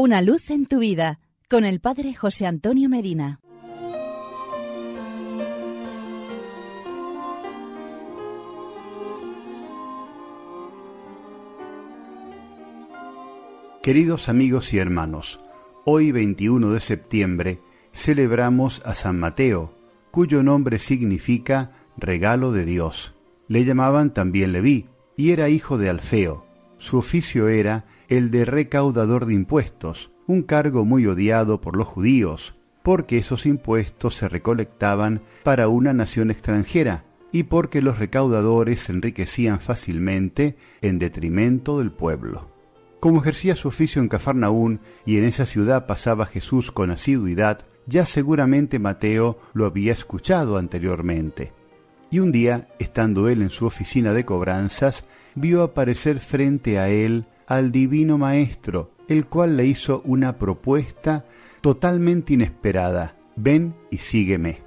Una luz en tu vida con el Padre José Antonio Medina. Queridos amigos y hermanos, hoy 21 de septiembre celebramos a San Mateo, cuyo nombre significa regalo de Dios. Le llamaban también Leví, y era hijo de Alfeo. Su oficio era el de recaudador de impuestos, un cargo muy odiado por los judíos, porque esos impuestos se recolectaban para una nación extranjera y porque los recaudadores se enriquecían fácilmente en detrimento del pueblo. Como ejercía su oficio en Cafarnaún y en esa ciudad pasaba Jesús con asiduidad, ya seguramente Mateo lo había escuchado anteriormente. Y un día, estando él en su oficina de cobranzas, vio aparecer frente a él al divino Maestro, el cual le hizo una propuesta totalmente inesperada. Ven y sígueme.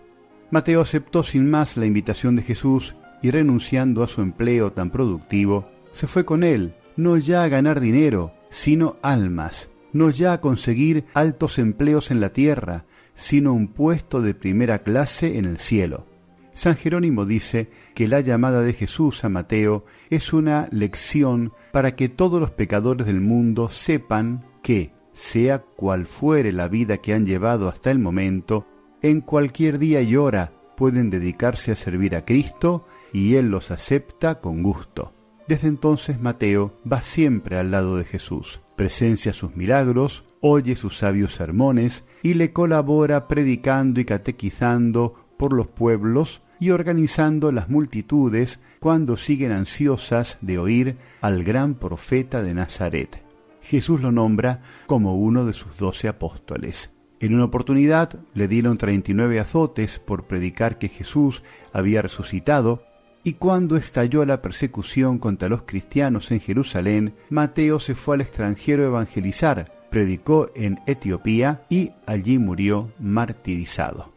Mateo aceptó sin más la invitación de Jesús y renunciando a su empleo tan productivo, se fue con él, no ya a ganar dinero, sino almas, no ya a conseguir altos empleos en la tierra, sino un puesto de primera clase en el cielo. San Jerónimo dice que la llamada de Jesús a Mateo es una lección para que todos los pecadores del mundo sepan que, sea cual fuere la vida que han llevado hasta el momento, en cualquier día y hora pueden dedicarse a servir a Cristo y Él los acepta con gusto. Desde entonces Mateo va siempre al lado de Jesús, presencia sus milagros, oye sus sabios sermones y le colabora predicando y catequizando por los pueblos y organizando las multitudes cuando siguen ansiosas de oír al gran profeta de Nazaret. Jesús lo nombra como uno de sus doce apóstoles. En una oportunidad le dieron treinta y nueve azotes por predicar que Jesús había resucitado, y cuando estalló la persecución contra los cristianos en Jerusalén, Mateo se fue al extranjero a evangelizar, predicó en Etiopía y allí murió martirizado.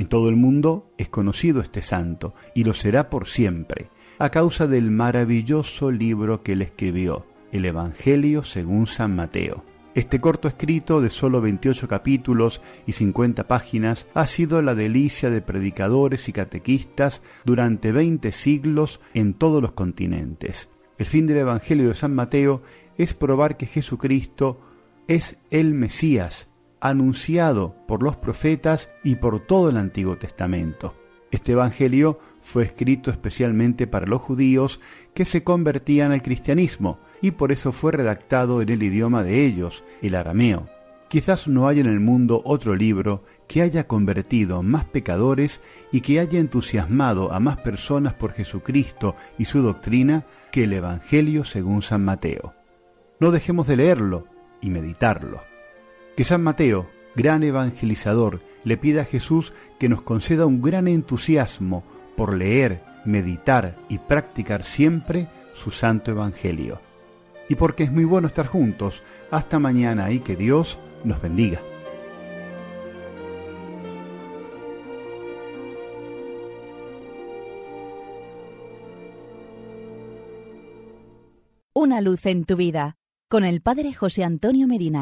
En todo el mundo es conocido este santo y lo será por siempre, a causa del maravilloso libro que él escribió, el Evangelio según San Mateo. Este corto escrito de solo 28 capítulos y 50 páginas ha sido la delicia de predicadores y catequistas durante 20 siglos en todos los continentes. El fin del Evangelio de San Mateo es probar que Jesucristo es el Mesías, anunciado por los profetas y por todo el Antiguo Testamento. Este Evangelio fue escrito especialmente para los judíos que se convertían al cristianismo y por eso fue redactado en el idioma de ellos, el arameo. Quizás no haya en el mundo otro libro que haya convertido más pecadores y que haya entusiasmado a más personas por Jesucristo y su doctrina que el Evangelio según San Mateo. No dejemos de leerlo y meditarlo. Que San Mateo, gran evangelizador, le pida a Jesús que nos conceda un gran entusiasmo por leer, meditar y practicar siempre su santo evangelio. Y porque es muy bueno estar juntos, hasta mañana y que Dios nos bendiga. Una luz en tu vida con el Padre José Antonio Medina.